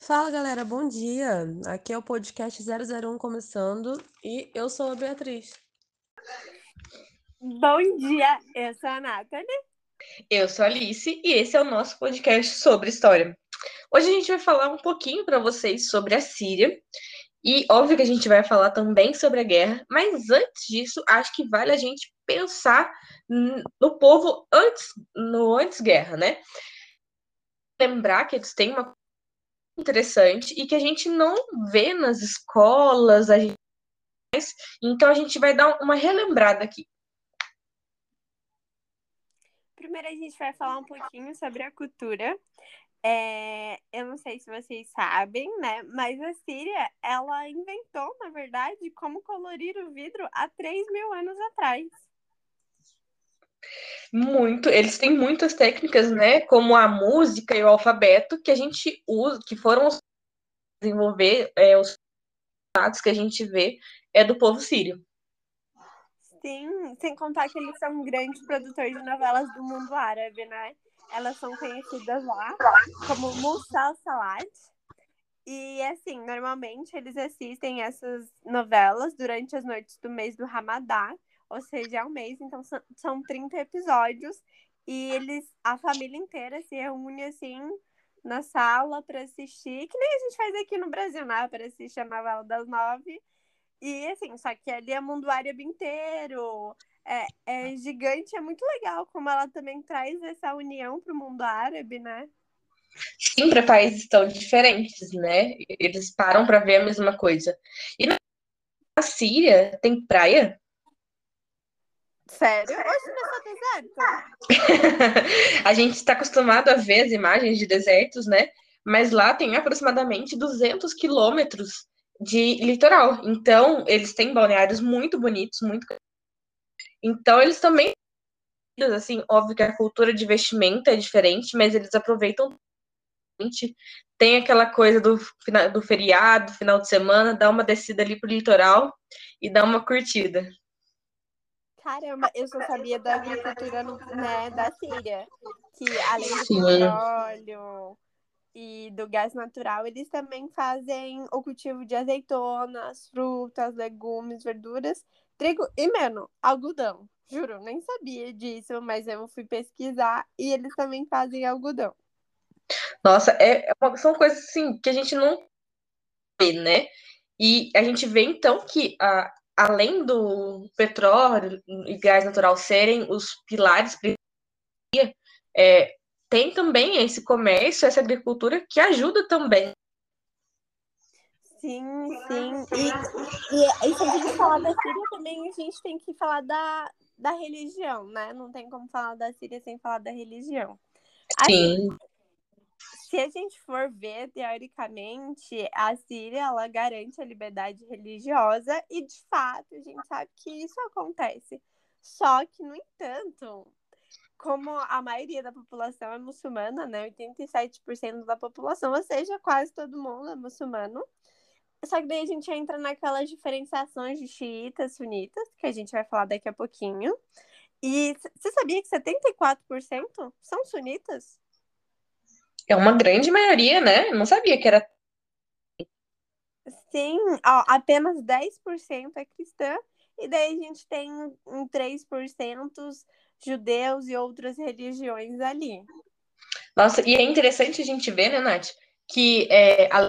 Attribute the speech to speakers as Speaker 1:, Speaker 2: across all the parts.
Speaker 1: Fala galera, bom dia! Aqui é o podcast 001 começando e eu sou a Beatriz.
Speaker 2: Bom dia, eu sou a Nathalie.
Speaker 3: Eu sou a Alice e esse é o nosso podcast sobre história. Hoje a gente vai falar um pouquinho para vocês sobre a Síria e óbvio que a gente vai falar também sobre a guerra, mas antes disso, acho que vale a gente pensar no povo antes no antes guerra, né? Lembrar que eles têm uma interessante e que a gente não vê nas escolas, a gente... então a gente vai dar uma relembrada aqui.
Speaker 2: Primeiro a gente vai falar um pouquinho sobre a cultura. É, eu não sei se vocês sabem, né? Mas a Síria, ela inventou, na verdade, como colorir o vidro há 3 mil anos atrás.
Speaker 3: Muito, eles têm muitas técnicas, né? Como a música e o alfabeto que a gente usa, que foram desenvolver é, os dados que a gente vê é do povo sírio.
Speaker 2: Sim, sem contar que eles são grandes produtores de novelas do mundo árabe, né? Elas são conhecidas lá como Mussal Salat. E assim, normalmente eles assistem essas novelas durante as noites do mês do Ramadá, ou seja, é um mês, então são 30 episódios. E eles, a família inteira se reúne assim na sala para assistir, que nem a gente faz aqui no Brasil, né? Para assistir a novela das nove. E assim, só que ali é mundo árabe inteiro. É, é gigante, é muito legal como ela também traz essa união para o mundo árabe, né?
Speaker 3: Sim, para países tão diferentes, né? Eles param para ver a mesma coisa. E na Síria tem praia?
Speaker 2: Sério? Hoje é deserto?
Speaker 3: a gente está acostumado a ver as imagens de desertos, né? Mas lá tem aproximadamente 200 quilômetros de litoral. Então, eles têm balneários muito bonitos, muito. Então, eles também. Assim, óbvio que a cultura de vestimenta é diferente, mas eles aproveitam. Tem aquela coisa do, do feriado, final de semana, dá uma descida ali pro litoral e dá uma curtida.
Speaker 2: Caramba, eu só sabia da agricultura né, da Síria. Que além do petróleo e do gás natural, eles também fazem o cultivo de azeitonas, frutas, legumes, verduras, trigo e, mano, algodão. Juro, nem sabia disso, mas eu fui pesquisar e eles também fazem algodão.
Speaker 3: Nossa, é, é são coisas assim que a gente não vê, né? E a gente vê então que a, além do petróleo e gás natural serem os pilares é, tem também esse comércio, essa agricultura que ajuda também.
Speaker 2: Sim, sim. E, e, e se a gente falar da Síria também, a gente tem que falar da, da religião, né? Não tem como falar da Síria sem falar da religião.
Speaker 3: Sim. Assim,
Speaker 2: se a gente for ver, teoricamente, a Síria ela garante a liberdade religiosa e, de fato, a gente sabe que isso acontece. Só que, no entanto, como a maioria da população é muçulmana, né? 87% da população, ou seja, quase todo mundo é muçulmano. Só que daí a gente entra naquelas diferenciações de xiitas, sunitas, que a gente vai falar daqui a pouquinho. E você sabia que 74% são sunitas?
Speaker 3: É uma grande maioria, né? Eu não sabia que era.
Speaker 2: Sim, ó, apenas 10% é cristã, e daí a gente tem um 3% judeus e outras religiões ali.
Speaker 3: Nossa, e é interessante a gente ver, né, Nath, que é, a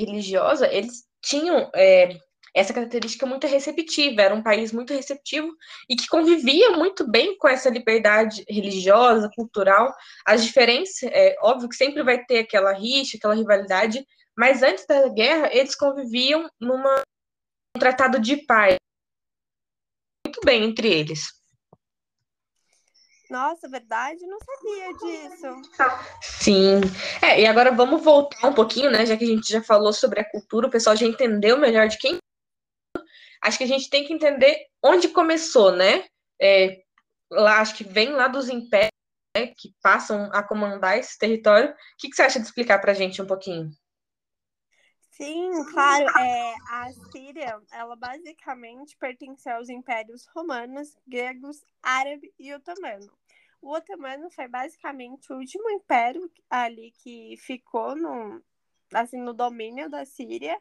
Speaker 3: religiosa, eles tinham é, essa característica muito receptiva, era um país muito receptivo e que convivia muito bem com essa liberdade religiosa, cultural. As diferenças, é óbvio que sempre vai ter aquela rixa, aquela rivalidade, mas antes da guerra eles conviviam numa um tratado de paz muito bem entre eles.
Speaker 2: Nossa, verdade? Não sabia disso.
Speaker 3: Sim. É, e agora vamos voltar um pouquinho, né? Já que a gente já falou sobre a cultura, o pessoal já entendeu melhor de quem acho que a gente tem que entender onde começou, né? É, lá, acho que vem lá dos impérios né, que passam a comandar esse território. O que, que você acha de explicar para a gente um pouquinho?
Speaker 2: Sim, claro. É, a Síria, ela basicamente pertenceu aos impérios romanos, gregos, árabe e otomano. O otomano foi basicamente o último império ali que ficou no, assim, no domínio da Síria.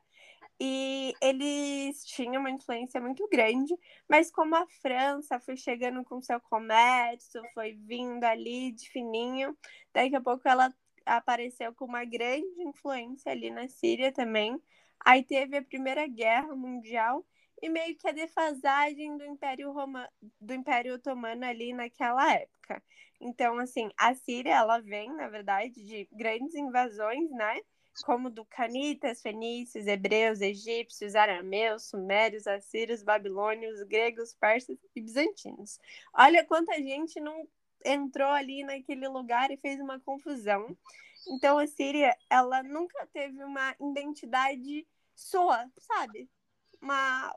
Speaker 2: E eles tinham uma influência muito grande, mas como a França foi chegando com seu comércio, foi vindo ali de fininho, daqui a pouco ela apareceu com uma grande influência ali na Síria também. Aí teve a Primeira Guerra Mundial e meio que a defasagem do Império Roma, do Império Otomano ali naquela época. Então, assim, a Síria ela vem, na verdade, de grandes invasões, né? Como do Canitas, fenícios, hebreus, egípcios, arameus, sumérios, assírios, babilônios, gregos, persas e bizantinos. Olha quanta gente não entrou ali naquele lugar e fez uma confusão. Então a Síria, ela nunca teve uma identidade sua, sabe? Uma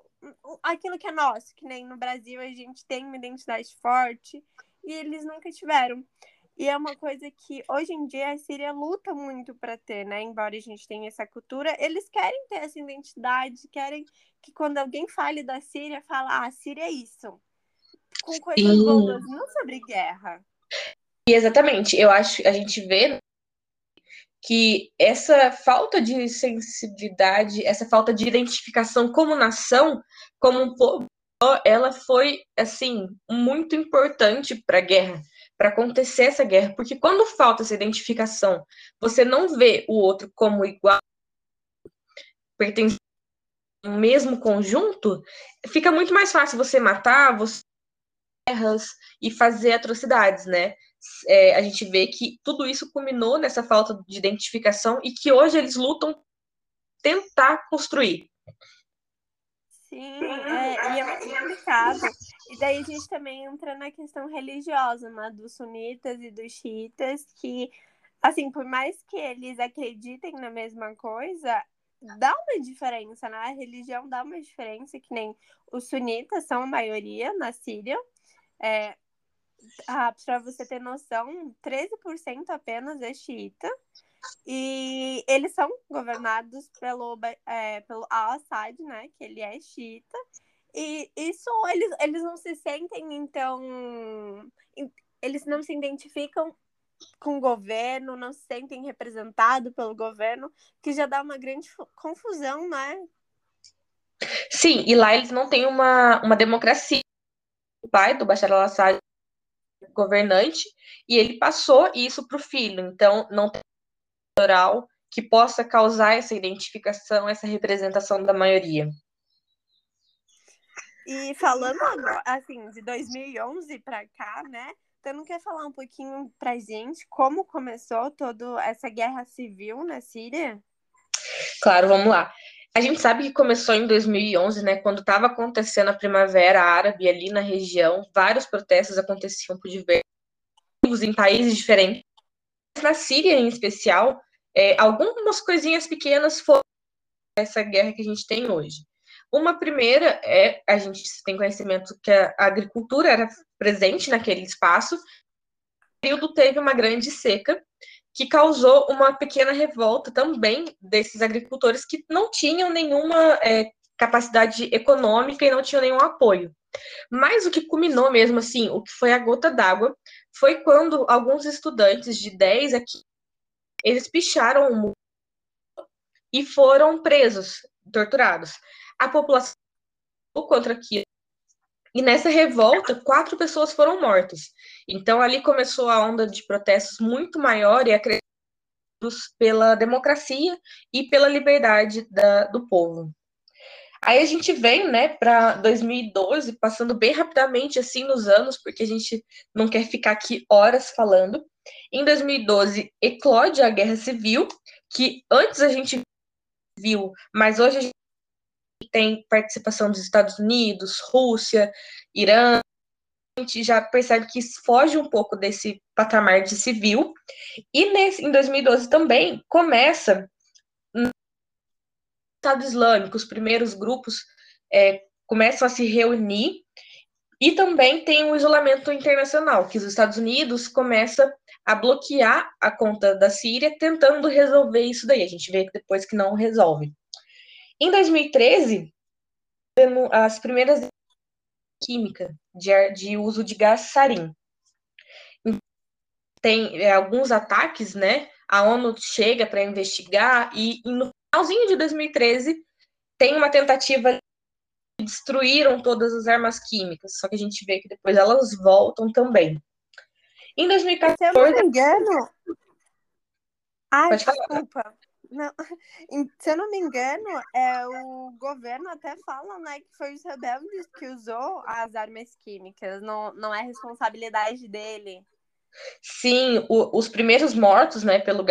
Speaker 2: aquilo que é nosso, que nem no Brasil a gente tem uma identidade forte e eles nunca tiveram. E é uma coisa que hoje em dia a Síria luta muito para ter, né? Embora a gente tenha essa cultura, eles querem ter essa identidade, querem que quando alguém fale da Síria, fala, ah, a Síria é isso. Com coisas Sim. boas, não sobre guerra.
Speaker 3: Exatamente. Eu acho, a gente vê que essa falta de sensibilidade, essa falta de identificação como nação, como um povo, ela foi assim muito importante para a guerra, para acontecer essa guerra, porque quando falta essa identificação, você não vê o outro como igual, pertencente ao mesmo conjunto, fica muito mais fácil você matar, você guerras e fazer atrocidades, né? É, a gente vê que tudo isso culminou nessa falta de identificação e que hoje eles lutam tentar construir.
Speaker 2: Sim, é, e é muito complicado. E daí a gente também entra na questão religiosa, né, dos sunitas e dos xiitas, que, assim, por mais que eles acreditem na mesma coisa, dá uma diferença, né? A religião dá uma diferença, que nem os sunitas são a maioria na Síria. É, ah, para você ter noção, 13% apenas é xiita. E eles são governados pelo, é, pelo Al-Assad, né? Que ele é xiita. E isso eles, eles não se sentem, então. Eles não se identificam com o governo, não se sentem representados pelo governo, que já dá uma grande confusão, né?
Speaker 3: Sim, e lá eles não têm uma, uma democracia. O pai do Bashar al-Assad governante e ele passou isso para o filho. Então, não tem oral que possa causar essa identificação, essa representação da maioria.
Speaker 2: E falando assim, de 2011 para cá, né? Você não quer falar um pouquinho pra gente como começou toda essa guerra civil na Síria?
Speaker 3: Claro, vamos lá. A gente sabe que começou em 2011, né, quando estava acontecendo a Primavera Árabe ali na região, vários protestos aconteciam por diversos em países diferentes. Na Síria, em especial, é, algumas coisinhas pequenas foram essa guerra que a gente tem hoje. Uma primeira é, a gente tem conhecimento que a agricultura era presente naquele espaço, o período teve uma grande seca, que causou uma pequena revolta também desses agricultores que não tinham nenhuma é, capacidade econômica e não tinham nenhum apoio. Mas o que culminou mesmo assim, o que foi a gota d'água, foi quando alguns estudantes de 10 a 15, eles picharam o muro e foram presos, torturados. A população contra aquilo e nessa revolta, quatro pessoas foram mortas. Então ali começou a onda de protestos muito maior e acreditos pela democracia e pela liberdade da, do povo. Aí a gente vem, né, para 2012, passando bem rapidamente assim nos anos, porque a gente não quer ficar aqui horas falando. Em 2012, eclode a Guerra Civil, que antes a gente viu, mas hoje a gente tem participação dos Estados Unidos, Rússia, Irã, a gente já percebe que foge um pouco desse patamar de civil. E nesse, em 2012 também começa Estado Islâmico, os primeiros grupos é, começam a se reunir e também tem o isolamento internacional, que os Estados Unidos começa a bloquear a conta da Síria, tentando resolver isso daí. A gente vê depois que não resolve. Em 2013, as primeiras química de, de uso de gás sarin. Tem é, alguns ataques, né, a ONU chega para investigar e, e no finalzinho de 2013 tem uma tentativa destruíram todas as armas químicas, só que a gente vê que depois elas voltam também. Em 2014. Se eu
Speaker 2: não me engano. Ai, desculpa. Não. Se eu não me engano, é, o governo até fala né, que foi os rebeldes que usou as armas químicas, não, não é responsabilidade dele.
Speaker 3: Sim, o, os primeiros mortos né, pelo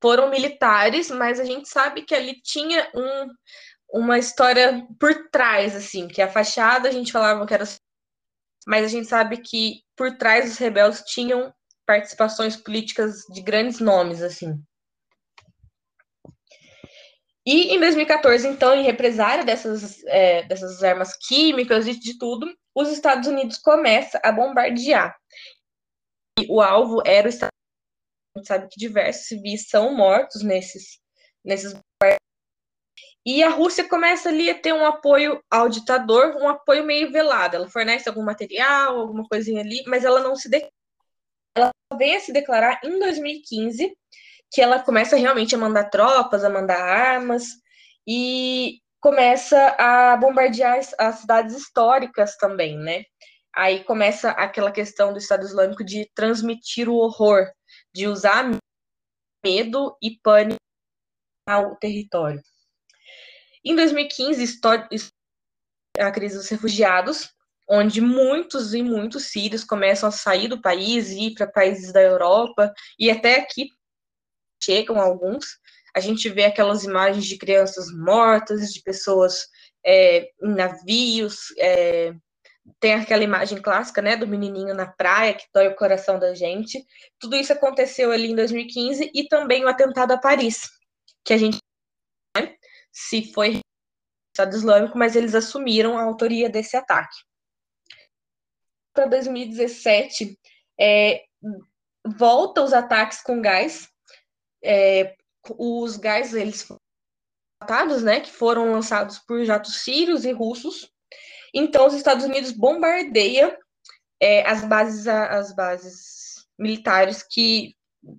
Speaker 3: foram militares, mas a gente sabe que ali tinha um, uma história por trás, assim, que a fachada a gente falava que era. Mas a gente sabe que por trás os rebeldes tinham participações políticas de grandes nomes, assim. E em 2014, então, em represária dessas, é, dessas armas químicas e de tudo, os Estados Unidos começam a bombardear. E o alvo era o. A gente sabe que diversos civis são mortos nesses, nesses e a Rússia começa ali a ter um apoio ao ditador, um apoio meio velado. Ela fornece algum material, alguma coisinha ali, mas ela não se. Ela vem a se declarar em 2015, que ela começa realmente a mandar tropas, a mandar armas, e começa a bombardear as cidades históricas também, né? Aí começa aquela questão do Estado Islâmico de transmitir o horror, de usar medo e pânico ao território. Em 2015, a crise dos refugiados, onde muitos e muitos sírios começam a sair do país e ir para países da Europa, e até aqui chegam alguns. A gente vê aquelas imagens de crianças mortas, de pessoas é, em navios, é, tem aquela imagem clássica, né, do menininho na praia que dói o coração da gente. Tudo isso aconteceu ali em 2015 e também o atentado a Paris, que a gente né, se foi Estado Islâmico, mas eles assumiram a autoria desse ataque. Para 2017, é, volta os ataques com gás. É, os gás, eles foram né, que foram lançados por jatos sírios e russos. Então, os Estados Unidos bombardeia é, as bases as bases militares que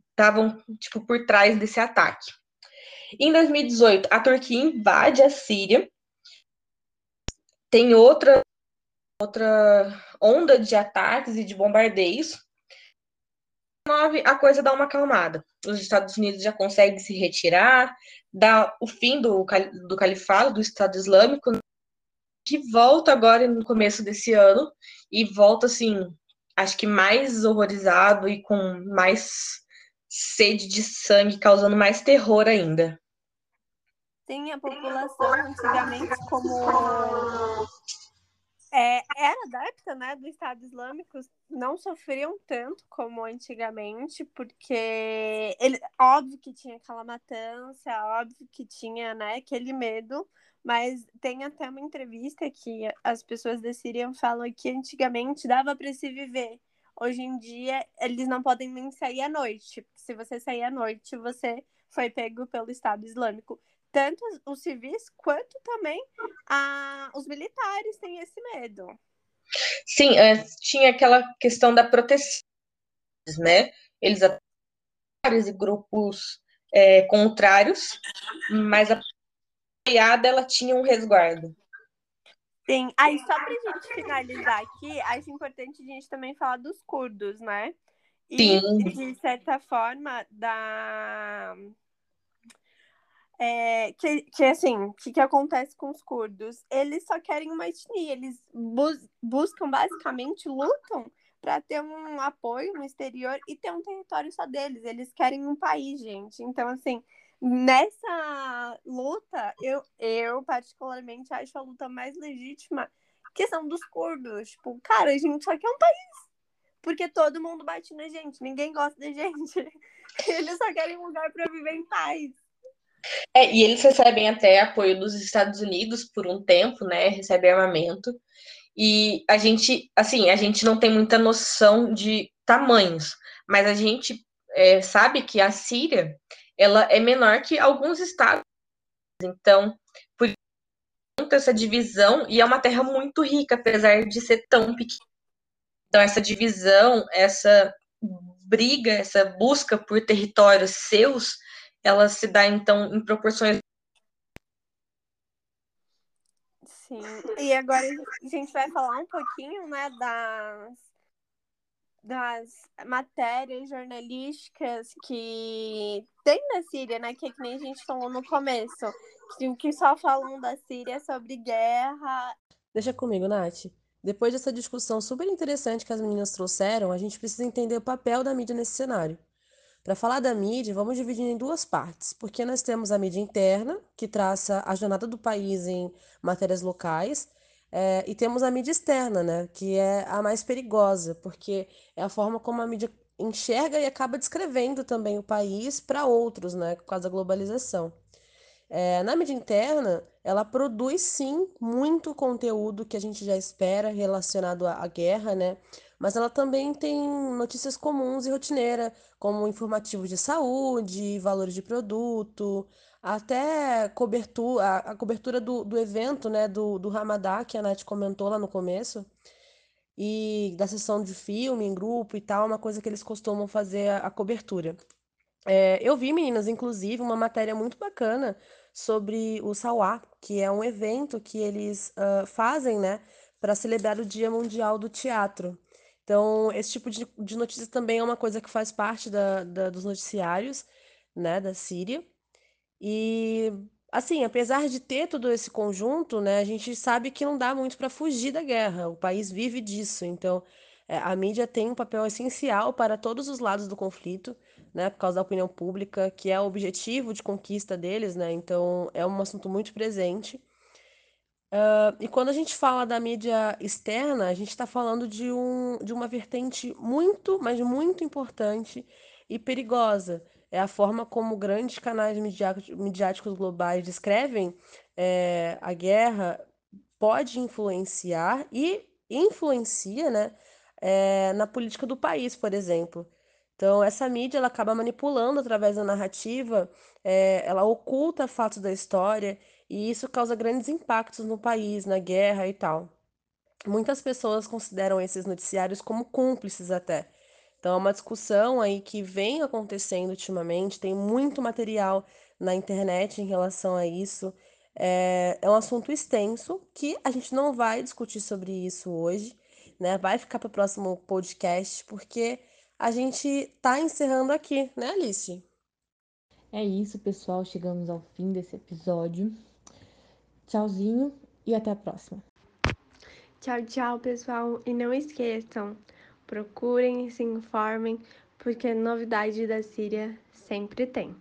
Speaker 3: estavam tipo por trás desse ataque. Em 2018, a Turquia invade a Síria. Tem outra, outra onda de ataques e de bombardeios. a coisa dá uma acalmada. Os Estados Unidos já conseguem se retirar, dá o fim do, do califado, do Estado Islâmico, que volta agora no começo desse ano e volta assim, acho que mais horrorizado e com mais sede de sangue, causando mais terror ainda.
Speaker 2: Sim, a população antigamente como é, era adepta né, do Estado Islâmico, não sofriam tanto como antigamente, porque ele, óbvio que tinha aquela matança, óbvio que tinha né, aquele medo, mas tem até uma entrevista que as pessoas da Síria falam que antigamente dava para se viver. Hoje em dia, eles não podem nem sair à noite. Se você sair à noite, você foi pego pelo Estado Islâmico. Tanto os civis quanto também a, os militares têm esse medo.
Speaker 3: Sim, é, tinha aquela questão da proteção, né? Eles e grupos é, contrários, mas a apoiada ela tinha um resguardo.
Speaker 2: Sim, aí só pra gente finalizar aqui, acho importante a gente também falar dos curdos, né? E,
Speaker 3: Sim.
Speaker 2: de certa forma, da. É, que, que assim, o que, que acontece com os curdos? Eles só querem uma etnia, eles bus buscam basicamente, lutam para ter um apoio no exterior e ter um território só deles. Eles querem um país, gente. Então, assim, nessa luta, eu, eu particularmente acho a luta mais legítima que são dos curdos. Tipo, cara, a gente só quer um país. Porque todo mundo bate na gente, ninguém gosta da gente. Eles só querem um lugar para viver em paz.
Speaker 3: É, e eles recebem até apoio dos Estados Unidos por um tempo, né? Recebem armamento. E a gente, assim, a gente não tem muita noção de tamanhos, mas a gente é, sabe que a Síria ela é menor que alguns estados. Então, por essa divisão, e é uma terra muito rica, apesar de ser tão pequena. Então, essa divisão, essa briga, essa busca por territórios seus, ela se dá então em proporções
Speaker 2: Sim. E agora a gente vai falar um pouquinho, né, das, das matérias jornalísticas que tem na Síria, né? Que, é que nem a gente falou no começo. Que, só falam da Síria sobre guerra.
Speaker 1: Deixa comigo, Nath. Depois dessa discussão super interessante que as meninas trouxeram, a gente precisa entender o papel da mídia nesse cenário. Para falar da mídia, vamos dividir em duas partes, porque nós temos a mídia interna, que traça a jornada do país em matérias locais, é, e temos a mídia externa, né, que é a mais perigosa, porque é a forma como a mídia enxerga e acaba descrevendo também o país para outros, né, por causa da globalização. É, na mídia interna, ela produz sim muito conteúdo que a gente já espera relacionado à, à guerra, né? Mas ela também tem notícias comuns e rotineira, como informativos de saúde, valores de produto, até cobertura, a, cobertura do, do evento, né, do, do Ramadá, que a Nath comentou lá no começo, e da sessão de filme em grupo e tal, uma coisa que eles costumam fazer a, a cobertura. É, eu vi, meninas, inclusive, uma matéria muito bacana sobre o Sauá, que é um evento que eles uh, fazem, né, para celebrar o Dia Mundial do Teatro. Então, esse tipo de, de notícia também é uma coisa que faz parte da, da, dos noticiários, né, da Síria. E, assim, apesar de ter todo esse conjunto, né, a gente sabe que não dá muito para fugir da guerra. O país vive disso. Então, é, a mídia tem um papel essencial para todos os lados do conflito né, por causa da opinião pública, que é o objetivo de conquista deles, né? Então é um assunto muito presente. Uh, e quando a gente fala da mídia externa, a gente está falando de, um, de uma vertente muito, mas muito importante e perigosa. É a forma como grandes canais midiáticos globais descrevem é, a guerra pode influenciar e influencia né, é, na política do país, por exemplo. Então, essa mídia ela acaba manipulando através da narrativa, é, ela oculta fatos da história e isso causa grandes impactos no país, na guerra e tal. Muitas pessoas consideram esses noticiários como cúmplices até. Então, é uma discussão aí que vem acontecendo ultimamente, tem muito material na internet em relação a isso. É, é um assunto extenso que a gente não vai discutir sobre isso hoje, né? Vai ficar para o próximo podcast, porque a gente tá encerrando aqui, né, Alice?
Speaker 4: É isso, pessoal. Chegamos ao fim desse episódio. Tchauzinho e até a próxima.
Speaker 2: Tchau, tchau, pessoal. E não esqueçam, procurem e se informem, porque novidade da Síria sempre tem.